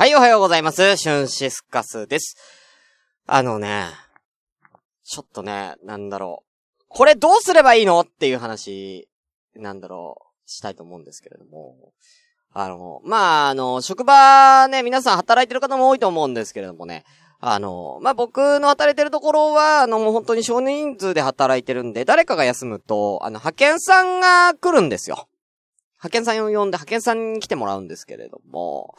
はい、おはようございます。シュンシスカスです。あのね、ちょっとね、なんだろう。これどうすればいいのっていう話、なんだろう、したいと思うんですけれども。あの、まあ、あの、職場ね、皆さん働いてる方も多いと思うんですけれどもね。あの、まあ、僕の働いてるところは、あの、もう本当に少人数で働いてるんで、誰かが休むと、あの、派遣さんが来るんですよ。派遣さんを呼んで派遣さんに来てもらうんですけれども、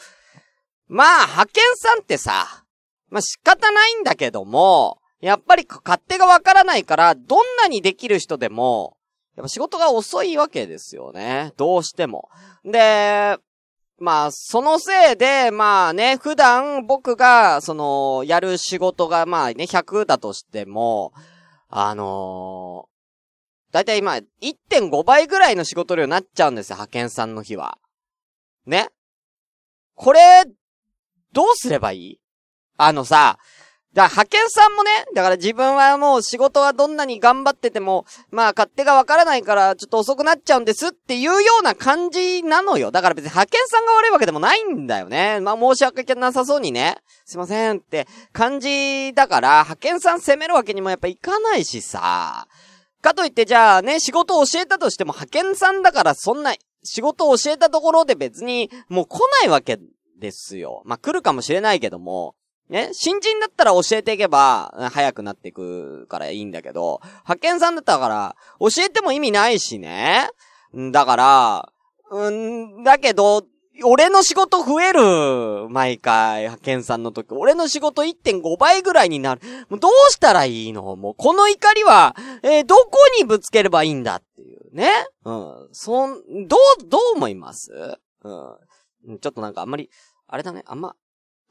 まあ、派遣さんってさ、まあ仕方ないんだけども、やっぱり勝手がわからないから、どんなにできる人でも、やっぱ仕事が遅いわけですよね。どうしても。で、まあ、そのせいで、まあね、普段僕が、その、やる仕事が、まあね、100だとしても、あのー、だいたい今、1.5倍ぐらいの仕事量になっちゃうんですよ、派遣さんの日は。ねこれ、どうすればいい？あのさ、だ派遣さんもね、だから自分はもう仕事はどんなに頑張ってても、まあ勝手がわからないからちょっと遅くなっちゃうんですっていうような感じなのよ。だから別に派遣さんが悪いわけでもないんだよね。まあ申し訳なさそうにね、すいませんって感じだから、派遣さん責めるわけにもやっぱいかないしさ。かといってじゃあね、仕事を教えたとしても派遣さんだからそんな仕事を教えたところで別にもう来ないわけですよ。まあ来るかもしれないけども、ね、新人だったら教えていけば、早くなっていくからいいんだけど、派遣さんだったから、教えても意味ないしね。だから、うん、だけど、俺の仕事増える毎回、派遣さんの時。俺の仕事1.5倍ぐらいになる。もうどうしたらいいの？もう、この怒りは、えー、どこにぶつければいいんだっていうね。うん。そん、どう、どう思います？うん。ちょっとなんかあんまり、あれだね、あんま、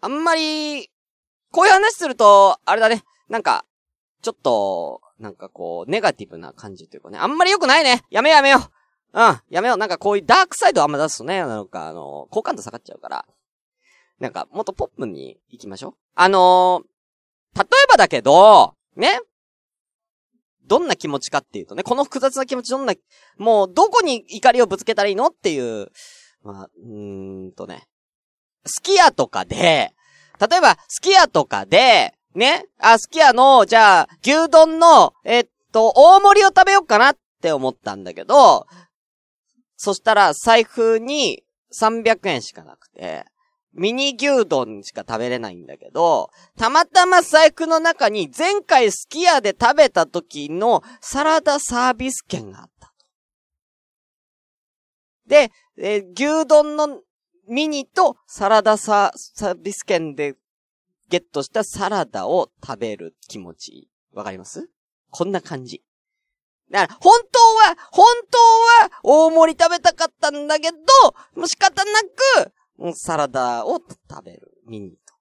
あんまり、こういう話すると、あれだね。なんか、ちょっと、なんかこう、ネガティブな感じというかね。あんまり良くないね。やめようやめよう。うん、やめよう。なんかこういうダークサイドあんま出すとね、なんかあの、好感度下がっちゃうから。なんか、もっとポップに行きましょう。あのー、例えばだけど、ね。どんな気持ちかっていうとね、この複雑な気持ちどんな、もうどこに怒りをぶつけたらいいのっていう、まあ、うーんとね。好きやとかで、例えば、すき家とかで、ね、あ、すき家の、じゃあ、牛丼の、えっと、大盛りを食べようかなって思ったんだけど、そしたら、財布に300円しかなくて、ミニ牛丼しか食べれないんだけど、たまたま財布の中に前回すき家で食べた時のサラダサービス券があった。で、えー、牛丼のミニとサラダササービス券でゲットしたサラダを食べる気持ち。わかります？こんな感じ。だから、本当は、本当は、大盛り食べたかったんだけど、もう仕方なく、サラダを食べる。ミニと。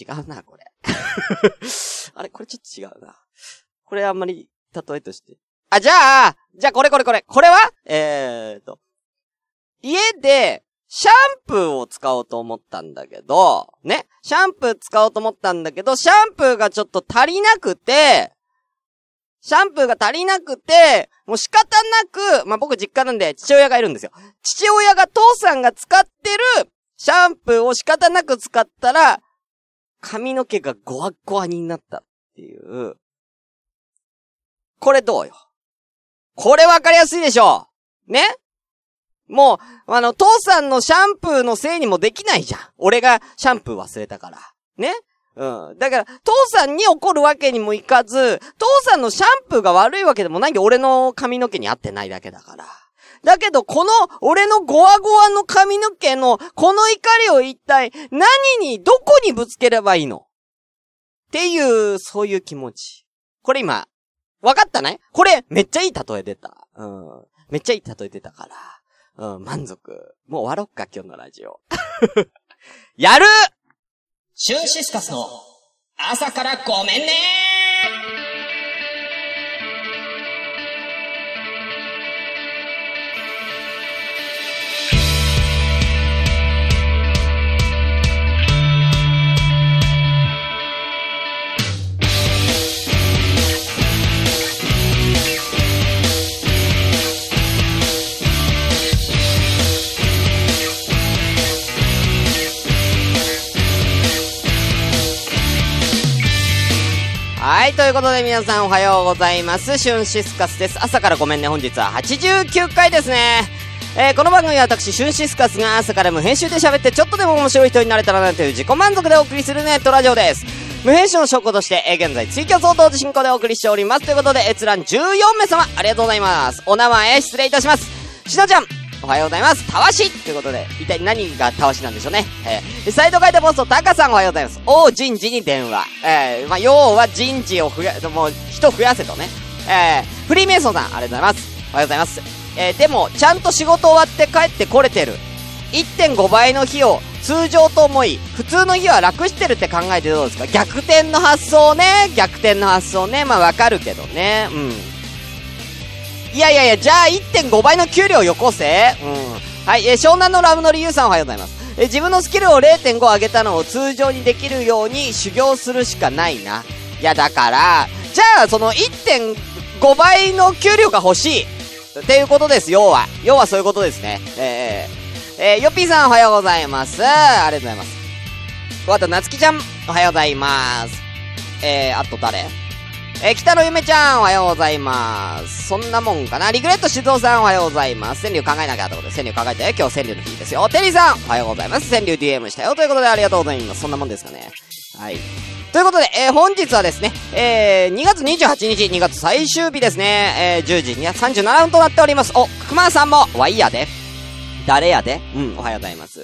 違うな、これ。あれ、これちょっと違うな。これあんまり、例えとして。あ、じゃあ、じゃあこれこれこれ。これは？えーと。家で、シャンプーを使おうと思ったんだけど、ね？シャンプー使おうと思ったんだけど、シャンプーがちょっと足りなくて、シャンプーが足りなくて、もう仕方なく、まあ、僕実家なんで父親がいるんですよ。父親が父さんが使ってるシャンプーを仕方なく使ったら、髪の毛がゴワゴワになったっていう。これどうよ？これわかりやすいでしょ？ね？もう、あの、父さんのシャンプーのせいにもできないじゃん。俺がシャンプー忘れたから。ね？うん。だから、父さんに怒るわけにもいかず、父さんのシャンプーが悪いわけでもないんで、俺の髪の毛に合ってないだけだから。だけど、この、俺のゴワゴワの髪の毛の、この怒りを一体、何に、どこにぶつければいいの？っていう、そういう気持ち。これ今、わかったね？これ、めっちゃいい例え出た。うん。めっちゃいい例え出たから。うん、満足。もう終わろっか、今日のラジオ。やるシュンシスカスの朝からごめんねはい、ということで皆さんおはようございます。シュンシスカスです。朝からごめんね、本日は89回ですね。えー、この番組は私、シュンシスカスが朝から無編集で喋ってちょっとでも面白い人になれたらなという自己満足でお送りするネットラジオです。無編集の証拠として、えー、現在、追加相当進行でお送りしております。ということで、閲覧14名様、ありがとうございます。お名前、失礼いたします。しのちゃん、おはようございます。たわしということで、一体何がたわしなんでしょうね。えー、サイト書いてポスト、タカさんおはようございます。お人事に電話。えー、まあ、要は人事を増や、もう、人増やせとね。えー、フリーメイソンさん、ありがとうございます。おはようございます。えー、でも、ちゃんと仕事終わって帰ってこれてる。1.5倍の日を通常と思い、普通の日は楽してるって考えてどうですか？逆転の発想ね。逆転の発想ね。まあわかるけどね。うん。いやいやいや、じゃあ1.5倍の給料よこせ。うん。はい、えー、湘南のラブの理由さんおはようございます。えー、自分のスキルを0.5上げたのを通常にできるように修行するしかないな。いや、だから、じゃあその1.5倍の給料が欲しい。っていうことです、要は。要はそういうことですね。えー、えー、よっぴーさんおはようございます。ありがとうございます。あと、なつきちゃん、おはようございます。えー、あと誰？えー、北野ゆめちゃん、おはようございます。そんなもんかな。リグレット静雄さん、おはようございます。川柳考えなきゃってことで、川柳考えて、今日川柳の日ですよ。テリーさん、おはようございます。川柳 DM したよ。ということで、ありがとうございます。そんなもんですかね。はい。ということで、えー、本日はですね、えー、2月28日、2月最終日ですね、えー、10時37分となっております。お、熊さんも、ワイヤーで。誰やで？うん、おはようございます。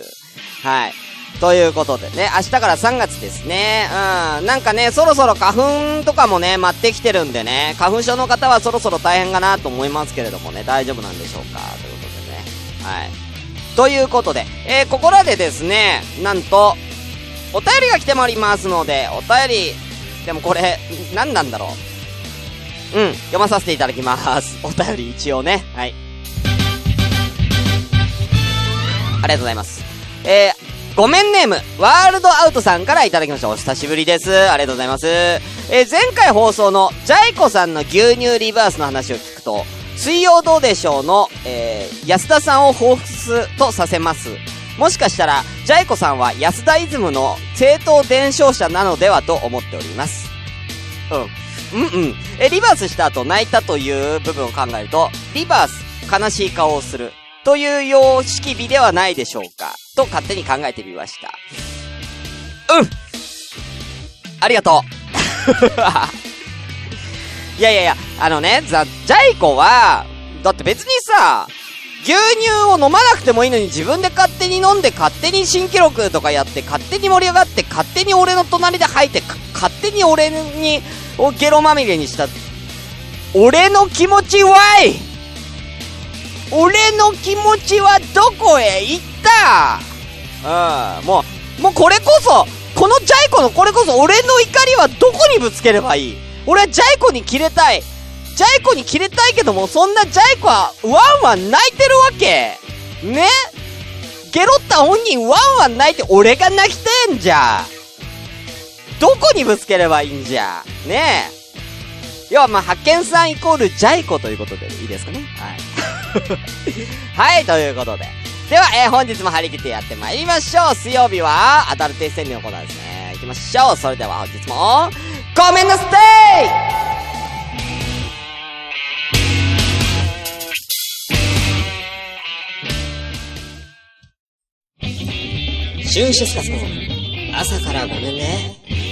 はい。ということでね、明日から3月ですね。うん。なんかね、そろそろ花粉とかもね、待ってきてるんでね、花粉症の方はそろそろ大変かなと思いますけれどもね、大丈夫なんでしょうかということでね。はい。ということで、えー、ここらでですね、なんと、お便りが来ておりますので、お便り、でもこれ、何なんだろう。うん、読まさせていただきます。お便り一応ね。はい。ありがとうございます。えー、ごめんネーム、ワールドアウトさんからいただきました。お久しぶりです。ありがとうございます。えー、前回放送のジャイコさんの牛乳リバースの話を聞くと、水曜どうでしょうの、えー、安田さんを彷彿とさせます。もしかしたら、ジャイコさんは安田イズムの正当伝承者なのではと思っております。うん。うんうん。え、リバースした後泣いたという部分を考えると、リバース、悲しい顔をする。という様式美ではないでしょうか。と勝手に考えてみました。うんありがとう いやいやいや、あのね、ザ・ジャイコは、だって別にさ、牛乳を飲まなくてもいいのに自分で勝手に飲んで勝手に新記録とかやって勝手に盛り上がって勝手に俺の隣で吐いて勝手に俺にをゲロまみれにした俺の気持ちはい俺の気持ちはどこへ行った？うんもうもうこれこそこのジャイコのこれこそ俺の怒りはどこにぶつければいい？俺はジャイコに切れたいジャイコに切れたいけども、そんなジャイコは、ワンワン泣いてるわけ。ね？ゲロった本人ワンワン泣いて、俺が泣きてんじゃ。どこにぶつければいいんじゃ？ね？え。要はまあ、発見さんイコールジャイコということでいいですかね？はい。はい、ということで。では、えー、本日も張り切ってやってまいりましょう。水曜日は、アダルティ戦略のコーナーですね。行きましょう。それでは本日も、ごめんなさいシュンシスカスの朝からごめんね。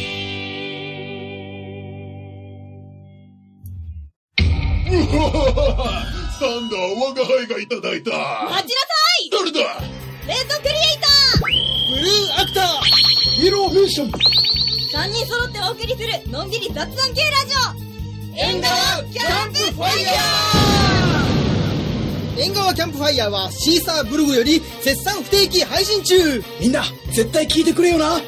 サンダー我が輩がいただいた。待ちなさい。誰だ？レッドクリエイタブルーアクター。ヒーローフィッション。ー !3 人揃ってお送りするのんびり雑談系ラジオ。縁側キャンプファイヤ縁側キャンプファイヤーはシーサーブログより絶賛不定期配信中。みんな絶対聞いてくれよな。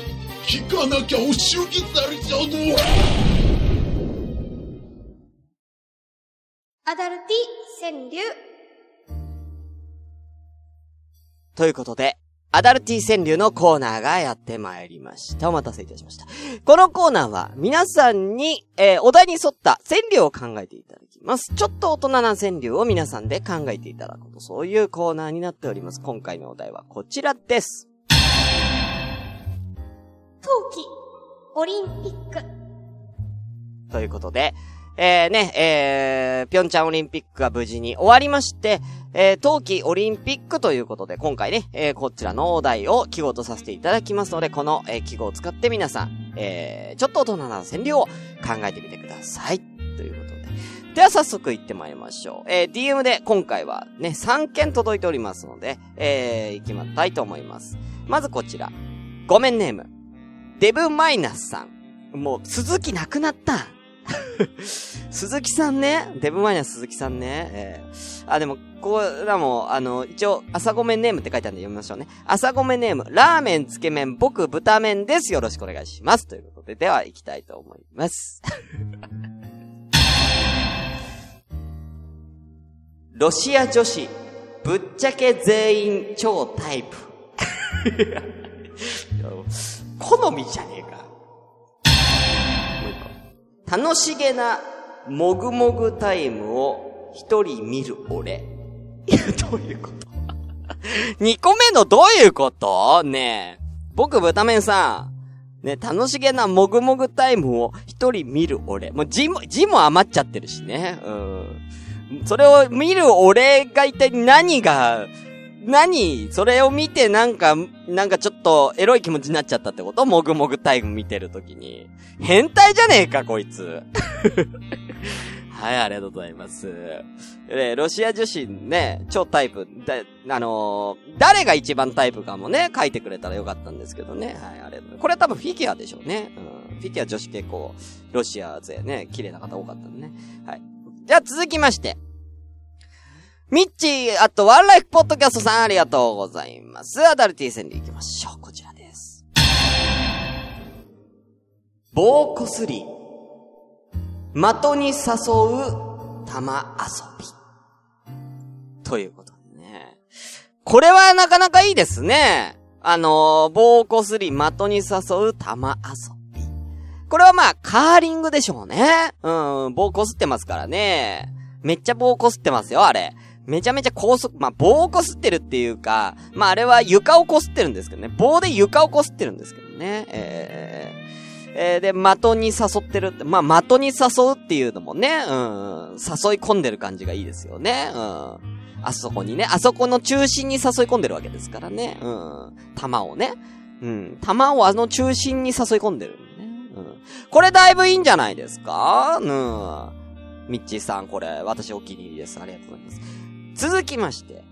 聞かなきゃお仕置きされちゃう。ぞ。アダルティ川柳ということで、アダルティ川柳のコーナーがやってまいりました。お待たせいたしました。このコーナーは皆さんに、えー、お題に沿った川柳を考えていただきます。ちょっと大人な川柳を皆さんで考えていただくと、そういうコーナーになっております。今回のお題はこちらです。冬季オリンピックということで、えー、ね、えー、ぴょんちゃんオリンピックが無事に終わりまして、えー、冬季オリンピックということで、今回ね、えー、こちらのお題を記号とさせていただきますので、この、えー、記号を使って皆さん、えー、ちょっと大人な占領を考えてみてください。ということで。では早速行ってまいりましょう。えー、DM で今回はね、3件届いておりますので、えー、行きまったいと思います。まずこちら。ごめんネーム。デブマイナスさん。もう、鈴木なくなった。鈴木さんね。デブマイナス鈴木さんね。えー、あ、でも、これらも、あの、一応、朝ごめんネームって書いてあるんで読みましょうね。朝ごめんネーム、ラーメン、つけ麺、僕、豚麺です。よろしくお願いします。ということで、では、行きたいと思います。ロシア女子、ぶっちゃけ全員超タイプ。好みじゃね楽しげな、もぐもぐタイムを一人見る俺。いや、どういうこと？二個目のどういうこと？ねえ。僕、豚麺さん。ね、楽しげなもぐもぐタイムを一人見る俺。もう字も、字も余っちゃってるしね。うん。それを見る俺が一体何が、何？それを見てなんか、なんかちょっとエロい気持ちになっちゃったってこと？もぐもぐタイム見てるときに。変態じゃねえか、こいつ。はい、ありがとうございます。えロシア女子ね、超タイプ、だ、あのー誰が一番タイプかもね、書いてくれたらよかったんですけどね。はい、ありがとうございます。これは多分フィギュアでしょうね。うん。フィギュア女子結構、ロシア勢ね、綺麗な方多かったんでね。はい。じゃあ続きまして。ミッチー、あとワンライフポッドキャストさんありがとうございます。アダルティ戦で行きましょう。こちらです。棒こすり。的に誘う玉遊び。ということでね。これはなかなかいいですね。あのー、棒こすり、的に誘う玉遊び。これはまあ、カーリングでしょうね。うん、棒こすってますからね。めっちゃ棒こすってますよ、あれ。めちゃめちゃ高速、まあ、棒をこすってるっていうか、まあ、あれは床をこすってるんですけどね。棒で床をこすってるんですけどね。えー、えー、で、的に誘ってるって、まあ、的に誘うっていうのもね、うん、誘い込んでる感じがいいですよね。うん。あそこにね、あそこの中心に誘い込んでるわけですからね。うん。玉をね。うん。玉をあの中心に誘い込んでる、ね。うん。これだいぶいいんじゃないですか？うん。ミッチーさん、これ、私お気に入りです。ありがとうございます。続きまして、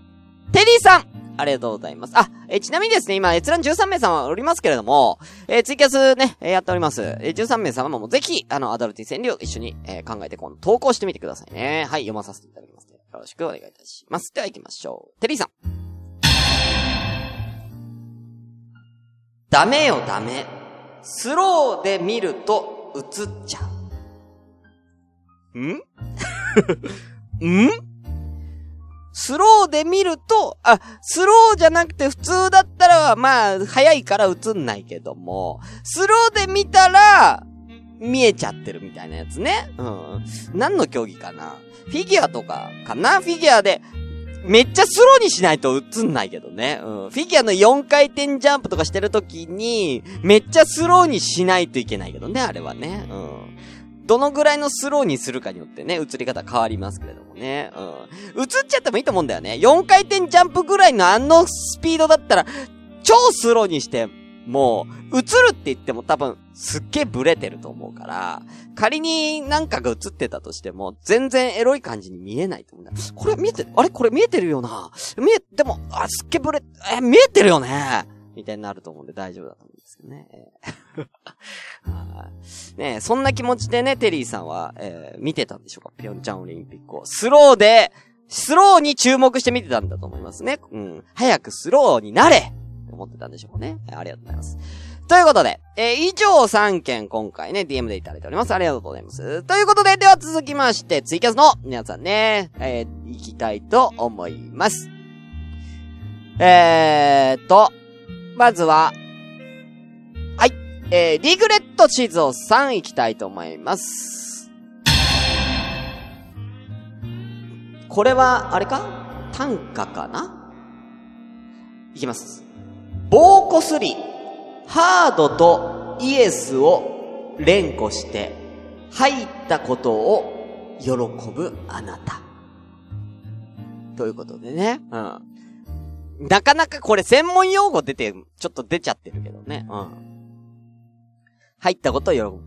テリーさんありがとうございます。あ、えーちなみにですね、今、閲覧13名様おりますけれども、えーツイキャスね、えーやっております。えー13名様もぜひ、あの、アダルティ戦略を一緒に、え考えて、この投稿してみてくださいね。はい、読まさせていただきますので。よろしくお願いいたします。では行きましょう。テリーさん。ダメよダメ。スローで見ると映っちゃう。ん？ん？スローで見ると、あ、スローじゃなくて普通だったら、まあ、早いから映んないけども、スローで見たら、見えちゃってるみたいなやつね。うん。何の競技かな？フィギュアとかかな？フィギュアで、めっちゃスローにしないと映んないけどね。うん。フィギュアの4回転ジャンプとかしてるときに、めっちゃスローにしないといけないけどね、あれはね。うん。どのぐらいのスローにするかによってね、映り方変わりますけれどね。うん。映っちゃってもいいと思うんだよね。4回転ジャンプぐらいのあのスピードだったら、超スローにして、もう、映るって言っても多分、すっげえブレてると思うから、仮になんかが映ってたとしても、全然エロい感じに見えないと思うんだ。これ見えてるあれ？これ見えてるよな見え、でも、あ、すっげえブレ、え、見えてるよねみたいになると思うんで大丈夫だと思うんですけどね。ねそんな気持ちでね、テリーさんは、えー見てたんでしょうか？ピョンチャンオリンピックを。スローで、スローに注目して見てたんだと思いますね。うん。早くスローになれって思ってたんでしょうね。ありがとうございます。ということで、えー以上3件今回ね、DM でいただいております。ありがとうございます。ということで、では続きまして、ツイキャスの皆さんね、えー、行きたいと思います。えーと、まずは、はい、えー、リグレット地図を3行きたいと思います。これは、あれか？短歌かな？いきます。棒こすり、ハードとイエスを連呼して、入ったことを喜ぶあなた。ということでね。うん。なかなかこれ専門用語出て、ちょっと出ちゃってるけどね。うん。入ったことを喜ぶ。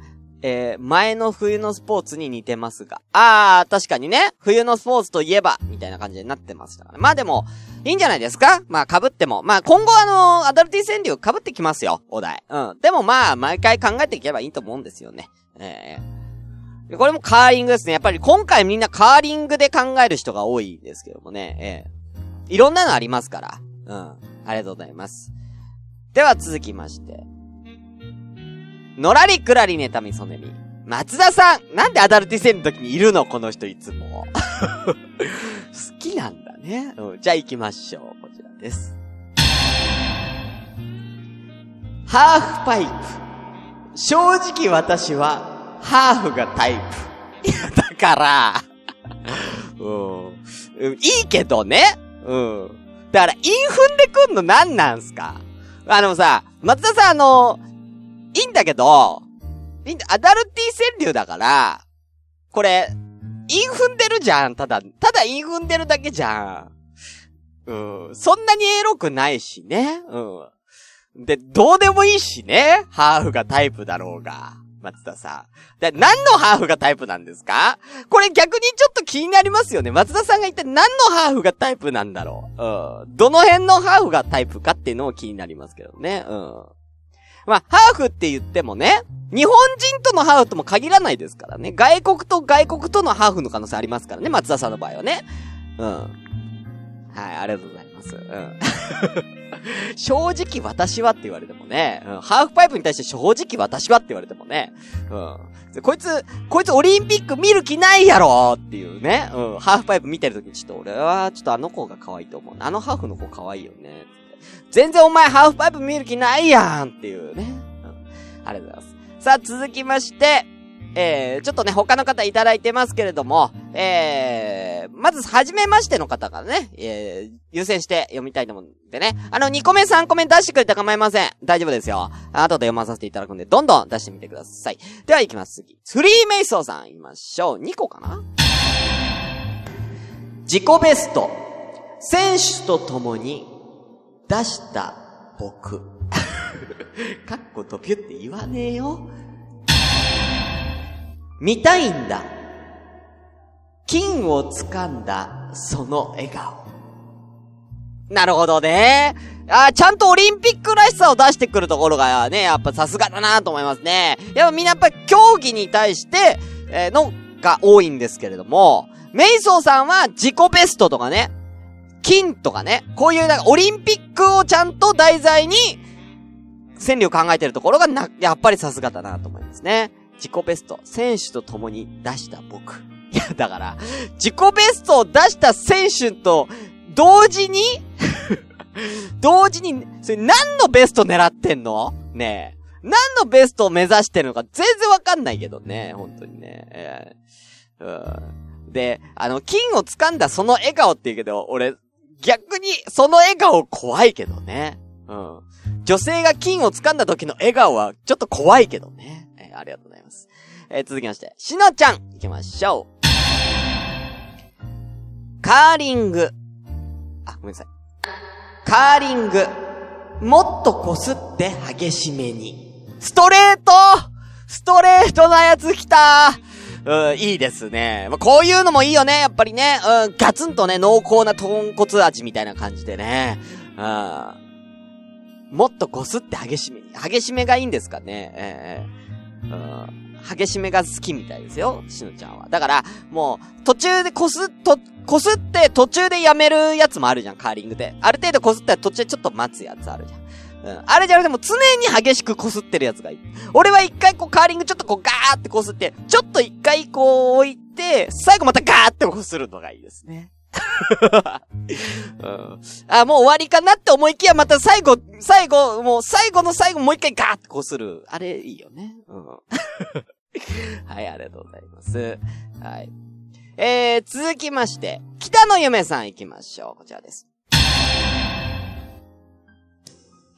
えー、前の冬のスポーツに似てますが。あー、確かにね、冬のスポーツといえば、みたいな感じになってましたから、ね。まあでも、いいんじゃないですか？まあ被っても。まあ今後あの、アダルティ川柳被ってきますよ、お題。うん。でもまあ、毎回考えていけばいいと思うんですよね。ええー、これもカーリングですね。やっぱり今回みんなカーリングで考える人が多いですけどもね。ええー、いろんなのありますから。うん。ありがとうございます。では続きまして。のらりくらりネタみそねみ。松田さんなんでアダルティセンの時にいるの？この人いつも。好きなんだね。うん。じゃあ行きましょう。こちらです。ハーフパイプ。正直私は、ハーフがタイプ。いや、だから、うん。いいけどね。うん。だから、韻踏んでくんの何なんすか？あのさ、松田さんあの、いいんだけど、いい、アダルティ川柳だから、これ、韻踏んでるじゃん、ただ、ただ韻踏んでるだけじゃん。うん。そんなにエロくないしね。うん。で、どうでもいいしね。ハーフがタイプだろうが。松田さん。で、何のハーフがタイプなんですか？これ逆にちょっと気になりますよね。松田さんが一体何のハーフがタイプなんだろう？うん。どの辺のハーフがタイプかっていうのも気になりますけどね。うん。まあ、ハーフって言ってもね、日本人とのハーフとも限らないですからね。外国と外国とのハーフの可能性ありますからね、松田さんの場合はね。うん。はい、ありがとうございます。うん。正直私はって言われてもね、うん、ハーフパイプに対して正直私はって言われてもね、うん。こいつ、こいつオリンピック見る気ないやろっていうね、うん。ハーフパイプ見てるときにちょっと俺はちょっとあの子が可愛いと思う。あのハーフの子可愛いよね。全然お前ハーフパイプ見る気ないやんっていうね。うん。ありがとうございます。さあ、続きまして、えー、ちょっとね、他の方いただいてますけれども、えー、まず、はじめましての方からね、えー、優先して読みたいと思うんでね。あの、2個目3個目出してくれたら構いません。大丈夫ですよ。後で読まさせていただくんで、どんどん出してみてください。では行きます、次。スリーメイソーさん、言いましょう。2個かな？自己ベスト。選手と共に出した僕。かっことぴゅって言わねえよ。見たいんだ。金を掴んだ、その笑顔。なるほどね。あちゃんとオリンピックらしさを出してくるところがね、やっぱさすがだなと思いますね。やっぱみんなやっぱ競技に対して、えー、のが多いんですけれども、メイソーさんは自己ベストとかね、金とかね、こういうなんかオリンピックをちゃんと題材に、戦力考えてるところがな、やっぱりさすがだなと思いますね。自己ベスト、選手と共に出した僕。いや、だから、自己ベストを出した選手と、同時に 同時に、それ何のベスト狙ってんの？ねえ。何のベストを目指してるのか全然わかんないけどね。本当にね。えー、うん。で、あの、金を掴んだその笑顔って言うけど、俺、逆にその笑顔怖いけどね。うん。女性が金を掴んだ時の笑顔はちょっと怖いけどね。ありがとうございます。えー、続きまして、しのちゃん行きましょう。カーリング。あ、ごめんなさい。カーリング。もっとこすって激しめに。ストレートストレートなやつ来たうん、いいですね。まあ、こういうのもいいよね、やっぱりね。うん、ガツンとね、濃厚な豚骨味みたいな感じでね。うん。もっとこすって激しめ。激しめがいいんですかね。ええー、うん。激しめが好きみたいですよ、しのちゃんは。だから、もう、途中でこす、と、こすって途中でやめるやつもあるじゃん、カーリングで。ある程度こすったら途中でちょっと待つやつあるじゃん。うん。あれじゃなくても常に激しくこすってるやつがいい。俺は一回こうカーリングちょっとこうガーってこすって、ちょっと一回こう置いて、最後またガーってこするのがいいですね。あ、もう終わりかなって思いきや、また最後、最後、もう最後の最後もう一回ガーってこうする。あれ、いいよね。うん。はい、ありがとうございます。はい。えー、続きまして、北野夢さん行きましょう。こちらです。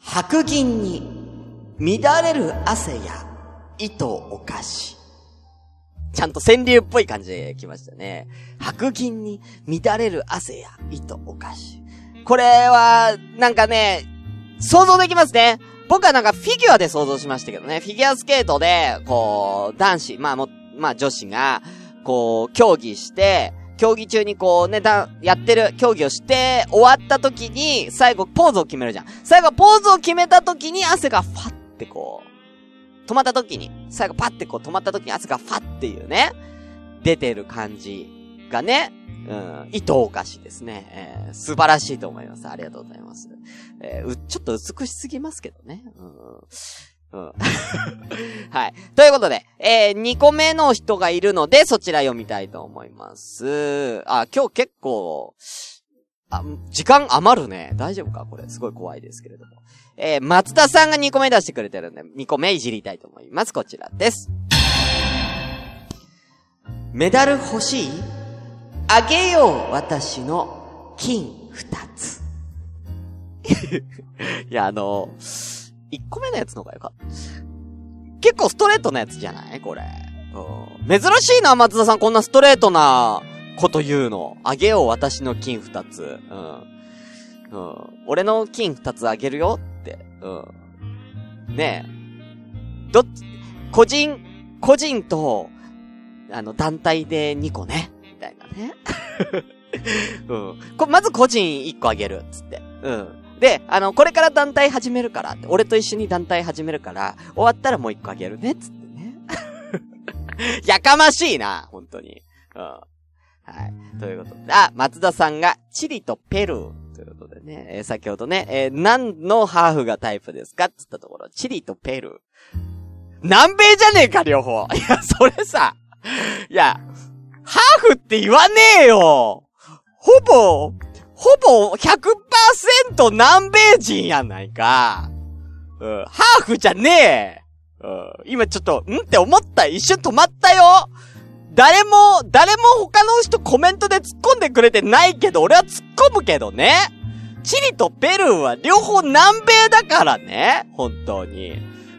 白銀に乱れる汗や糸お菓子。ちゃんと川柳っぽい感じで来ましたね。白銀に乱れる汗や糸お菓子。これは、なんかね、想像できますね。僕はなんかフィギュアで想像しましたけどね。フィギュアスケートで、こう、男子、まあも、まあ女子が、こう、競技して、競技中にこうね、だ、やってる競技をして、終わった時に、最後ポーズを決めるじゃん。最後ポーズを決めた時に汗がファってこう、止まった時に、最後パってこう止まった時に汗がファっていうね、出てる感じがね、うん、糸おかしですね。えー、素晴らしいと思います。ありがとうございます。えー、ちょっと美しすぎますけどね。うん。うん。はい。ということで、えー、2個目の人がいるので、そちら読みたいと思います。あ、今日結構、あ、時間余るね。大丈夫か？これ。すごい怖いですけれども。えー、松田さんが2個目出してくれてるんで、2個目いじりたいと思います。こちらです。メダル欲しい？あげよう、私の金二つ。いや、あの、一個目のやつの方がよかった。結構ストレートなやつじゃない？これ。珍しいな、松田さん。こんなストレートなこと言うの。あげよう、私の金二つ。うん。うん。俺の金二つあげるよ。うん。ねえ。どっち、個人、個人と、あの、団体で2個ね。みたいなね。うん。こ、まず個人1個あげる、つって。うん。で、あの、これから団体始めるから、俺と一緒に団体始めるから、終わったらもう1個あげるね、つってね。やかましいな、本当に。うん。はい。ということで、あ、松田さんが、チリとペルー。ことでね、えー、先ほどね、えー、何のハーフがタイプですかっつったところ、チリとペルー。南米じゃねえか、両方。いや、それさ、いや、ハーフって言わねえよほぼ、ほぼ100%南米人やないか。うん、ハーフじゃねえ。うん、今ちょっと、んって思った。一瞬止まったよ。誰も、誰も他の人コメントで突っ込んでくれてないけど、俺は突っ込むけどね。チリとペルーは両方南米だからね。本当に。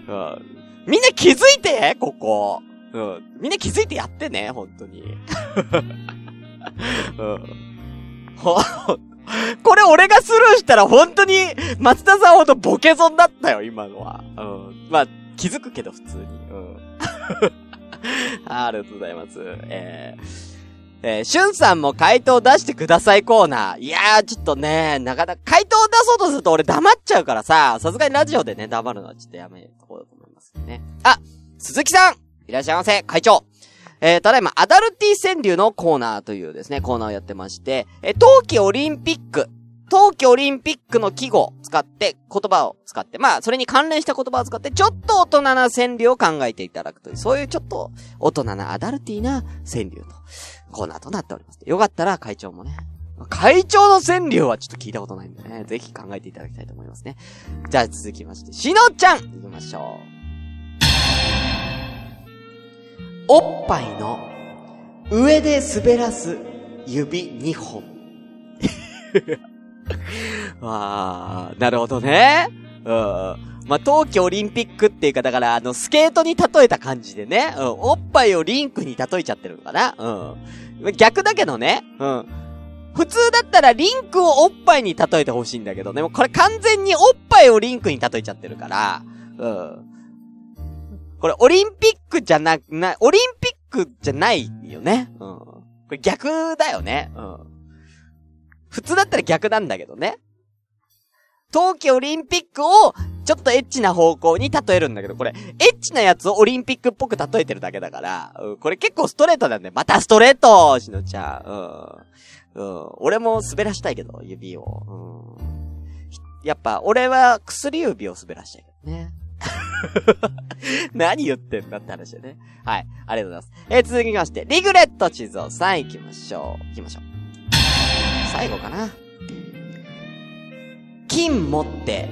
うん。みんな気づいて、ここ。うん。みんな気づいてやってね、本当に。うん。これ俺がスルーしたら本当に、松田さんほどボケ損だったよ、今のは。うん。まあ、気づくけど、普通に。うん。ありがとうございます。えー、えー、しゅんさんも回答出してくださいコーナー。いやー、ちょっとね、なかなか、回答出そうとすると俺黙っちゃうからさ、さすがにラジオでね、黙るのはちょっとやめとこうと思いますね。あ、鈴木さんいらっしゃいませ、会長。えー、ただいま、アダルティ川柳のコーナーというですね、コーナーをやってまして、えー、冬季オリンピック、冬季オリンピックの記号を使って、言葉を使って、まあ、それに関連した言葉を使って、ちょっと大人な川柳を考えていただくという、そういうちょっと大人なアダルティな川柳と、コーナーとなっております。よかったら会長もね、会長の川柳はちょっと聞いたことないんでね、ぜひ考えていただきたいと思いますね。じゃあ続きまして、しのちゃん行きましょう。おっぱいの上で滑らす指2本。わあ、なるほどね。うん。まあ、冬季オリンピックっていうか、だから、あの、スケートに例えた感じでね、うん、おっぱいをリンクに例えちゃってるのかなうん。逆だけどね、うん。普通だったらリンクをおっぱいに例えてほしいんだけど、でもこれ完全におっぱいをリンクに例えちゃってるから、うん。これ、オリンピックじゃな、な、オリンピックじゃないよね。うん。これ逆だよね。うん。普通だったら逆なんだけどね。冬季オリンピックを、ちょっとエッチな方向に例えるんだけど、これ、エッチなやつをオリンピックっぽく例えてるだけだから、うん、これ結構ストレートなんだよ。またストレートしのちゃん。うん。うん。俺も滑らしたいけど、指を。うん。やっぱ、俺は薬指を滑らしたいけどね。何言ってんだって話だね。はい。ありがとうございます。えー、続きまして、リグレット地蔵さん行きましょう。行きましょう。最後かな。金持って、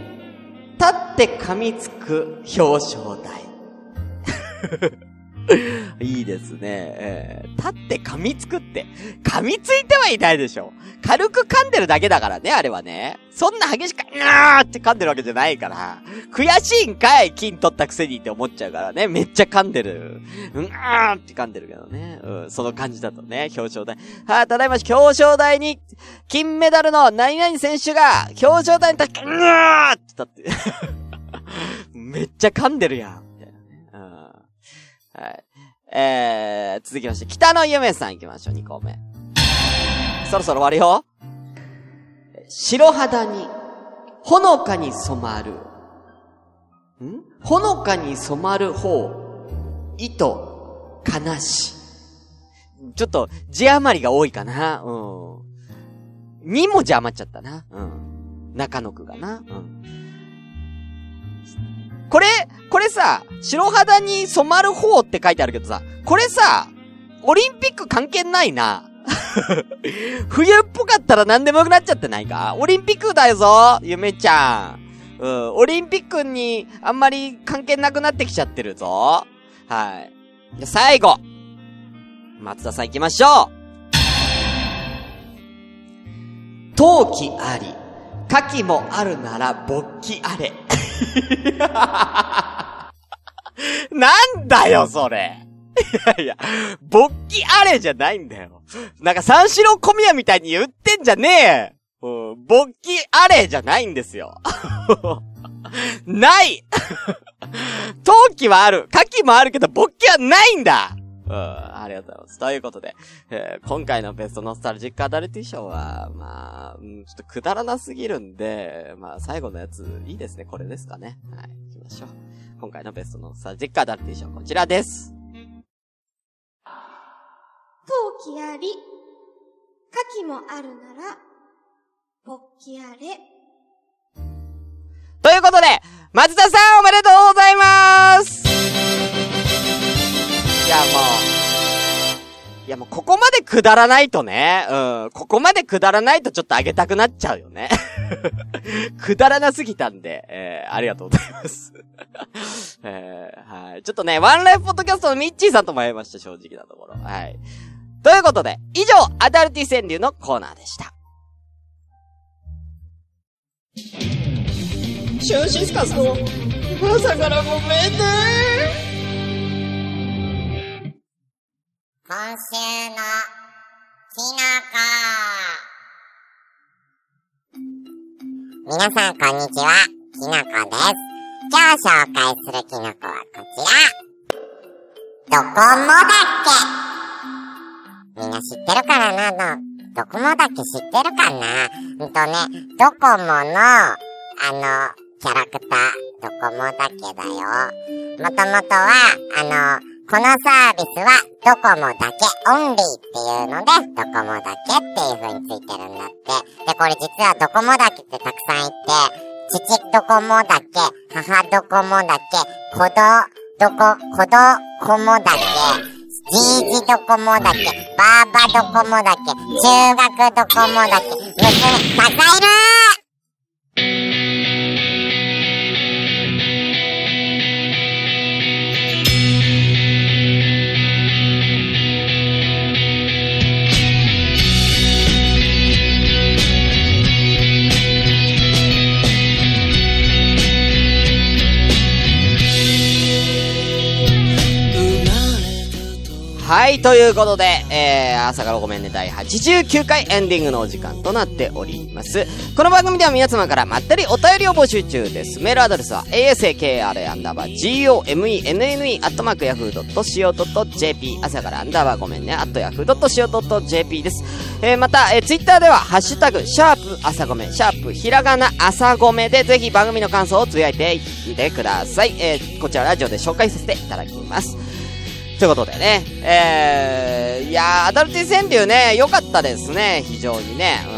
立って噛みつく表彰台。いいですね。えー、立って噛みつくって。噛みついてはいないでしょ。軽く噛んでるだけだからね、あれはね。そんな激しく、うーって噛んでるわけじゃないから。悔しいんかい金取ったくせにって思っちゃうからね。めっちゃ噛んでる。うん、ーって噛んでるけどね。うん、その感じだとね、表彰台。はあ、ただいま表彰台に、金メダルの何々選手が、表彰台に立って、うーって立って。めっちゃ噛んでるやん。はい。えー、続きまして、北野ゆめさん行きましょう、2個目。そろそろ終わるよ。白肌に、ほのかに染まる。ん？ほのかに染まる方、糸、悲し。ちょっと、字余りが多いかな。うん。2文字余っちゃったな。うん。中野区がな。うん。これ、これさ、白肌に染まる方って書いてあるけどさ、これさ、オリンピック関係ないな。冬っぽかったら何でもよくなっちゃってないか？オリンピックだよぞゆめちゃん。うん、オリンピックにあんまり関係なくなってきちゃってるぞ。はい。じゃ、最後。松田さん行きましょう。陶器あり、牡蠣もあるなら勃起あれ。なんだよ、それ。いやいや、勃起あれじゃないんだよ。なんか三四郎小宮みたいに言ってんじゃねえ。うん、勃起あれじゃないんですよ。ない 陶器はある。牡蠣もあるけど、勃起はないんだうん、ありがとうございます。ということで、えー、今回のベストノスタルジックアダルティ賞は、まあ、うん、ちょっとくだらなすぎるんで、まあ、最後のやつ、いいですね。これですかね。はい、行きましょう。今回のベストノスタルジックアダルティ賞、こちらです。陶器あり、牡蠣もあるなら、勃起あれ。ということで、松田さんおめでとうございますくだらないとね、うん、ここまでくだらないとちょっとあげたくなっちゃうよね。くだらなすぎたんで、えー、ありがとうございます。えー、はい。ちょっとね、ワンライフポッドキャストのミッチーさんとも会いました、正直なところ。はい。ということで、以上、アダルティ川柳のコーナーでした。シュンシスカスの朝からごめんね今週のきのこ。皆さんこんにちは、きのこです。今日紹介するきのこはこちら。どこもだっけ？みんな知ってるからな？の。ドコモだっけ知ってるかな？うんとね、ドコモの、あの、キャラクター、ドコモだけだよ。もともとは、あの、このサービスはドコモだけオンリーっていうので、ドコモだけっていう風についてるんだって。で、これ実はドコモだけってたくさんいて、父ドコモだけ、母ドコモだけ、子ど、どこ、子ど、コモだけ、じいじドコモだけ、ばあばドコモだけ、中学ドコモだけ、娘、たくさんいるはい、ということで、えー、朝からごめんね第89回エンディングのお時間となっております。この番組では皆様からまったりお便りを募集中です。メールアドレスは asakr アンダーバー gomenne アットマークヤフー .co.jp 朝からアンダーバーごめんねアットヤフー .co.jp です。えー、また、えー、ツイッターではハッシュタグ、シャープ朝ごめん、シャープひらがな朝ごめでぜひ番組の感想をつぶやいていってください。えー、こちらラジオで紹介させていただきます。ということでね、えー、いやー、アダルティ川柳ね、良かったですね、非常にね、うん。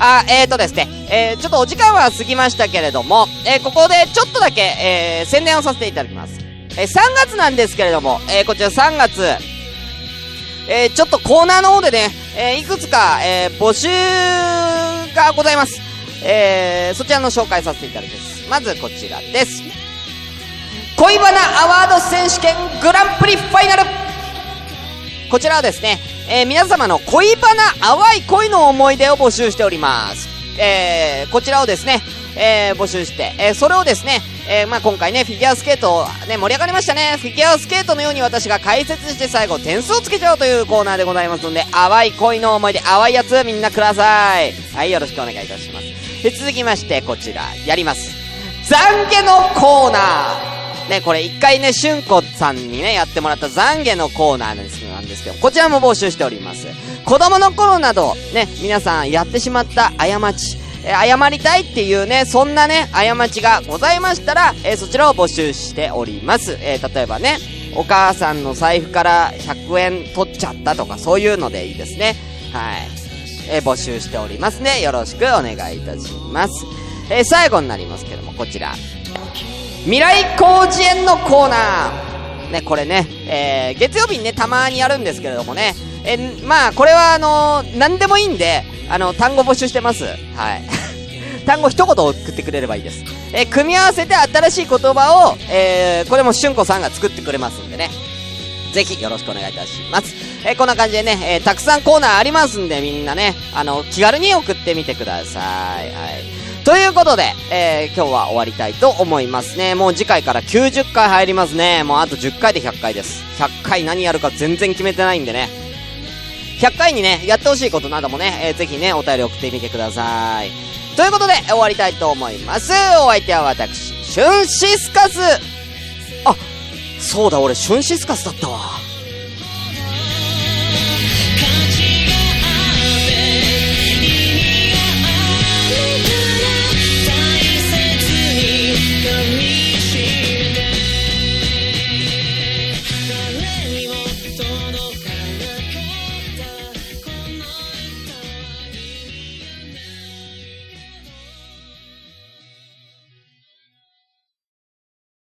あ、えーとですね、えー、ちょっとお時間は過ぎましたけれども、えー、ここでちょっとだけ、えー、宣伝をさせていただきます。えー、3月なんですけれども、えー、こちら3月、えー、ちょっとコーナーの方でね、えー、いくつか、えー、募集がございます。えー、そちらの紹介させていただきます。まずこちらです。恋バナアワード選手権グランプリファイナルこちらはですね、えー、皆様の恋バナ淡い恋の思い出を募集しております。えー、こちらをですね、えー、募集して、え、それをですね、え、まあ、今回ね、フィギュアスケート、ね、盛り上がりましたね。フィギュアスケートのように私が解説して最後点数をつけちゃおうというコーナーでございますので、淡い恋の思い出、淡いやつみんなください。はい、よろしくお願いいたします。で、続きまして、こちら、やります。懺悔のコーナーね、これ一回ね、しゅんこさんにね、やってもらった懺悔のコーナーなんですけど、こちらも募集しております。子供の頃など、ね、皆さんやってしまった過ち、え謝りたいっていうね、そんなね、過ちがございましたら、えーそちらを募集しております。えー例えばね、お母さんの財布から100円取っちゃったとか、そういうのでいいですね。はい。えー募集しておりますね。よろしくお願いいたします。え最後になりますけども、こちら。未来広辞苑のコーナー。ね、これね、えー、月曜日にね、たまにやるんですけれどもね、えまあ、これはあのー、何でもいいんで、あの、単語募集してます。はい。単語一言送ってくれればいいです。えー組み合わせて新しい言葉を、えー、これもしゅんこさんが作ってくれますんでね。ぜひよろしくお願いいたします。えーこんな感じでね、えーたくさんコーナーありますんで、みんなね、あの、気軽に送ってみてください。はい。ということで、えー今日は終わりたいと思いますね。もう次回から90回入りますね。もうあと10回で100回です。100回何やるか全然決めてないんでね。100回にね、やってほしいことなどもね、えーぜひね、お便り送ってみてください。ということで、終わりたいと思います。お相手は私、シュンシスカスあ、そうだ、俺、シュンシスカスだったわ。